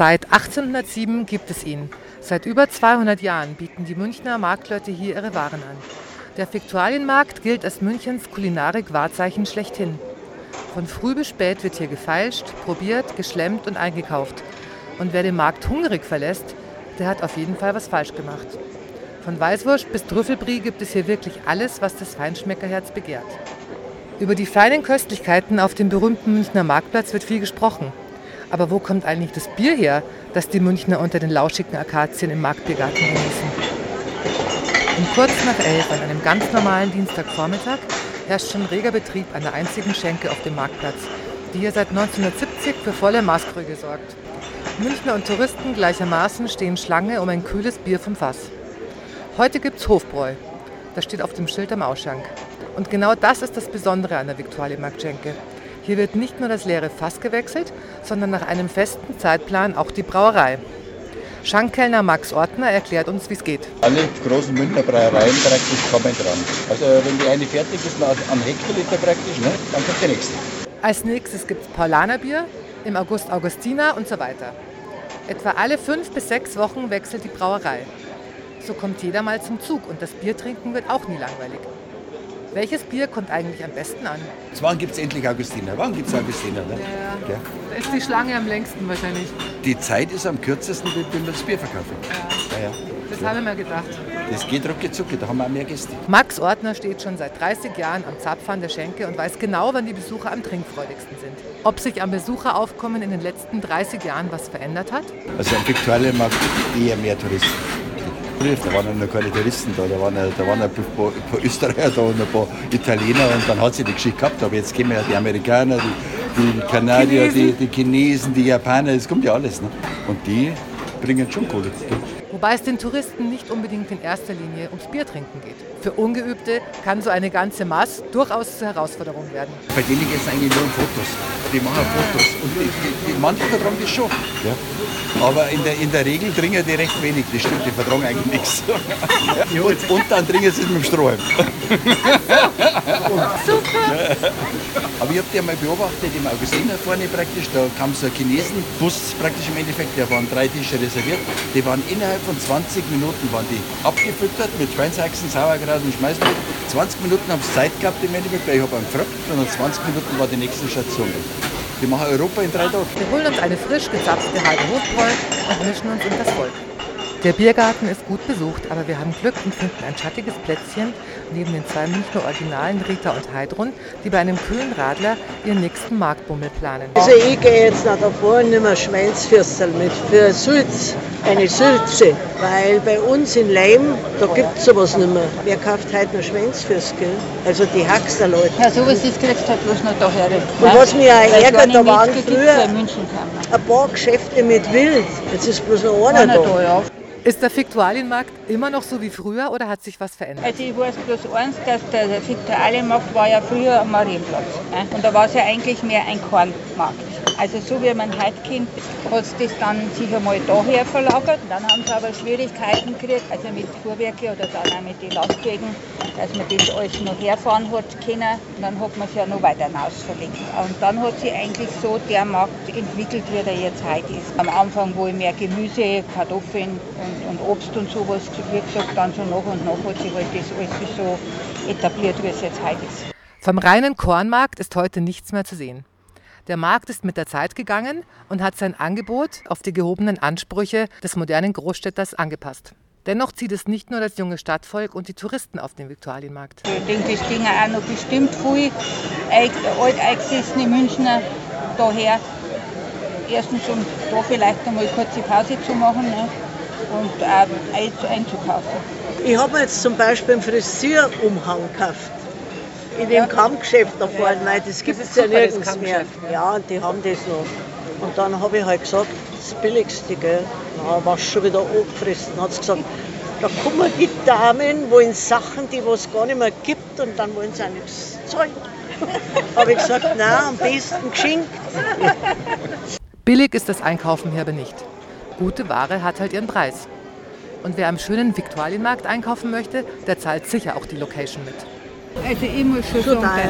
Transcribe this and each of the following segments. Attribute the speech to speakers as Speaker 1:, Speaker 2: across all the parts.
Speaker 1: Seit 1807 gibt es ihn. Seit über 200 Jahren bieten die Münchner Marktleute hier ihre Waren an. Der Viktualienmarkt gilt als Münchens Kulinarik-Wahrzeichen schlechthin. Von früh bis spät wird hier gefeilscht, probiert, geschlemmt und eingekauft. Und wer den Markt hungrig verlässt, der hat auf jeden Fall was falsch gemacht. Von Weißwurst bis Trüffelbrie gibt es hier wirklich alles, was das Feinschmeckerherz begehrt. Über die feinen Köstlichkeiten auf dem berühmten Münchner Marktplatz wird viel gesprochen. Aber wo kommt eigentlich das Bier her, das die Münchner unter den lauschigen Akazien im Marktbiergarten genießen? Um kurz nach elf an einem ganz normalen Dienstagvormittag herrscht schon reger Betrieb an der einzigen Schenke auf dem Marktplatz, die hier seit 1970 für volle Maßkrüge sorgt. Münchner und Touristen gleichermaßen stehen Schlange um ein kühles Bier vom Fass. Heute gibt's Hofbräu. Das steht auf dem Schild am Ausschank. Und genau das ist das Besondere an der Viktualienmarktschenke. Hier wird nicht nur das leere Fass gewechselt, sondern nach einem festen Zeitplan auch die Brauerei. Schankkellner Max Ortner erklärt uns, wie es geht.
Speaker 2: Alle großen Münchner Brauereien praktisch kommen dran. Also wenn die eine fertig ist, am Hektoliter praktisch, ne, dann kommt die nächste.
Speaker 1: Als nächstes gibt es Paulanerbier, im August Augustiner und so weiter. Etwa alle fünf bis sechs Wochen wechselt die Brauerei. So kommt jeder mal zum Zug und das Biertrinken wird auch nie langweilig. Welches Bier kommt eigentlich am besten an?
Speaker 3: Wann gibt es endlich Augustiner? Wann gibt es Augustiner? Ne?
Speaker 1: Ja, ja. Da ist die Schlange am längsten wahrscheinlich.
Speaker 3: Die Zeit ist am kürzesten, wenn wir das Bier verkaufen.
Speaker 1: Ja. Ja, das habe ich mir gedacht.
Speaker 3: Das geht rucki da haben wir auch mehr Gäste.
Speaker 1: Max Ortner steht schon seit 30 Jahren am Zapfhahn der Schenke und weiß genau, wann die Besucher am trinkfreudigsten sind. Ob sich am Besucheraufkommen in den letzten 30 Jahren was verändert hat?
Speaker 3: Also am Viktualienmarkt eher mehr Touristen. Da waren noch keine Touristen da, da waren, da waren ein paar, ein paar Österreicher da und ein paar Italiener und dann hat sie die Geschichte gehabt. Aber jetzt kommen ja die Amerikaner, die, die Kanadier, die, die, Chinesen, die Japaner, es kommt ja alles. Ne? Und die bringen schon Kohle.
Speaker 1: Wobei es den Touristen nicht unbedingt in erster Linie ums Biertrinken geht. Für Ungeübte kann so eine ganze Maß durchaus zur Herausforderung werden.
Speaker 3: Bei denen geht es eigentlich nur um Fotos. Die machen Fotos. Und die, die, die manche vertragen das schon. Ja. Aber in der, in der Regel trinken die recht wenig. Das stimmt, die vertragen eigentlich nichts. Und, und dann trinken sie es mit dem Strohhalm.
Speaker 1: Super!
Speaker 3: Aber ich habe die einmal beobachtet im Augustiner vorne praktisch. Da kam so ein Chinesenbus praktisch im Endeffekt. Da waren drei Tische reserviert. Die waren innerhalb von 20 Minuten waren die abgefüttert mit Schweinshaxen, Sauerkraut und Schmeißbrot. 20 Minuten haben sie Zeit gehabt im Endeffekt, weil ich habe einen gefragt und nach 20 Minuten war die nächste Station. Wir machen Europa in drei Tagen.
Speaker 1: Wir holen uns eine frisch gezapfte halbe Hofbräu und mischen uns in das Volk. Der Biergarten ist gut besucht, aber wir haben Glück und finden ein schattiges Plätzchen neben den zwei Münchner Originalen Rita und Heidrun, die bei einem kühlen Radler ihren nächsten Marktbummel planen.
Speaker 4: Also ich gehe jetzt nach davor und nehme Schweinsfürstel mit für Sülz, eine Sülze, weil bei uns in Leim, da gibt es sowas nicht mehr. Wer kauft heute noch Schweinsfürstel? Also die Haxter Leute.
Speaker 5: Ja, sowas ist kriegst halt bloß noch daher.
Speaker 4: Und was mich auch ärgert, da waren früher ein paar Geschäfte mit Wild. Jetzt ist bloß noch einer, einer da. da ja.
Speaker 1: Ist der Fiktualienmarkt immer noch so wie früher oder hat sich was verändert?
Speaker 5: Also ich weiß bloß eins, dass der Fiktualienmarkt war ja früher am Marienplatz. Ne? Und da war es ja eigentlich mehr ein Kornmarkt. Also so wie man heute kennt, hat es das dann sich einmal daher verlagert. Dann haben sie aber Schwierigkeiten gekriegt, also mit Fuhrwerke oder dann auch mit den Lastwagen, dass man das alles noch herfahren hat können. Und dann hat man es ja noch weiter hinaus verlegt. Und dann hat sich eigentlich so der Markt entwickelt, wie er jetzt heute ist. Am Anfang, wo ich mehr Gemüse, Kartoffeln und, und Obst und sowas, wie gesagt, dann so nach und nach hat sich halt das alles so etabliert, wie es jetzt heute ist.
Speaker 1: Vom reinen Kornmarkt ist heute nichts mehr zu sehen. Der Markt ist mit der Zeit gegangen und hat sein Angebot auf die gehobenen Ansprüche des modernen Großstädters angepasst. Dennoch zieht es nicht nur das junge Stadtvolk und die Touristen auf den Viktualienmarkt.
Speaker 5: Ich denke, es gingen auch noch bestimmt viele alteingesessene Münchner daher. Erstens, um da vielleicht einmal eine kurze Pause zu machen ne? und auch einzukaufen.
Speaker 4: Ich habe jetzt zum Beispiel einen Frisierumhang gekauft in dem Kammgeschäft da vorne, weil das gibt es ja nirgends mehr. Ja, und die haben das noch. Und dann habe ich halt gesagt, das Billigste, gell. Na, war schon wieder angefressen. Dann hat sie gesagt, da kommen die Damen, wollen Sachen, die es gar nicht mehr gibt und dann wollen sie auch nichts zahlen. habe ich gesagt, nein, am besten geschenkt.
Speaker 1: Billig ist das Einkaufen hier aber nicht. Gute Ware hat halt ihren Preis. Und wer am schönen Viktualienmarkt einkaufen möchte, der zahlt sicher auch die Location mit.
Speaker 5: Also ich muss schon,
Speaker 4: Schon
Speaker 5: sagen,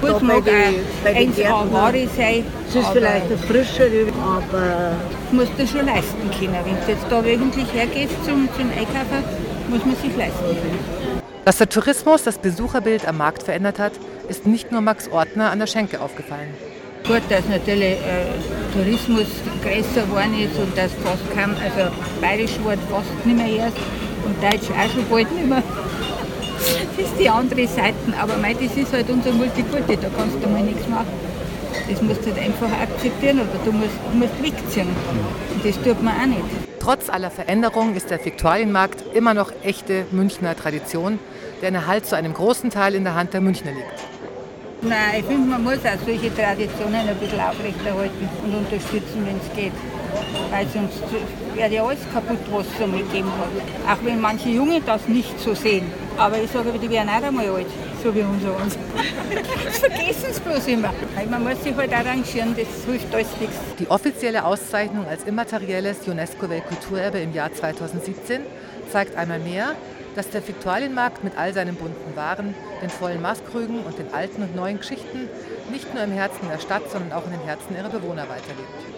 Speaker 5: dass Gut,
Speaker 4: bei
Speaker 5: mag auch 1A
Speaker 4: Gärtnern.
Speaker 5: Ware sein,
Speaker 4: Es ist vielleicht eine frischere, aber
Speaker 5: musst du schon leisten können. Wenn du jetzt da wöchentlich hergehst zum, zum Einkaufen, muss man sich leisten können.
Speaker 1: Dass der Tourismus das Besucherbild am Markt verändert hat, ist nicht nur Max Ortner an der Schenke aufgefallen.
Speaker 5: Gut, dass natürlich äh, Tourismus größer geworden ist und dass fast kaum, also bayerisch Wort fast nicht mehr erst und Deutsch auch schon bald nicht mehr. Das ist die andere Seite, aber mei, das ist halt unser Multikulti, da kannst du mal nichts machen. Das musst du halt einfach akzeptieren oder du musst, du musst wegziehen. Und das tut man auch nicht.
Speaker 1: Trotz aller Veränderungen ist der Viktualienmarkt immer noch echte Münchner Tradition, deren Erhalt zu einem großen Teil in der Hand der Münchner liegt.
Speaker 5: Nein, ich finde, man muss auch solche Traditionen ein bisschen aufrechterhalten und unterstützen, wenn es geht. Weil sonst wäre ja alles kaputt, was es einmal gegeben hat. Auch wenn manche Jungen das nicht so sehen. Aber ich sage, die werden auch einmal alt, so wie unser uns. Vergessen sie bloß immer. Man muss sich halt arrangieren, das hilft alles nichts.
Speaker 1: Die offizielle Auszeichnung als immaterielles UNESCO-Weltkulturerbe im Jahr 2017 zeigt einmal mehr, dass der Viktualienmarkt mit all seinen bunten Waren, den vollen Maskrügen und den alten und neuen Geschichten nicht nur im Herzen der Stadt, sondern auch in den Herzen ihrer Bewohner weiterlebt.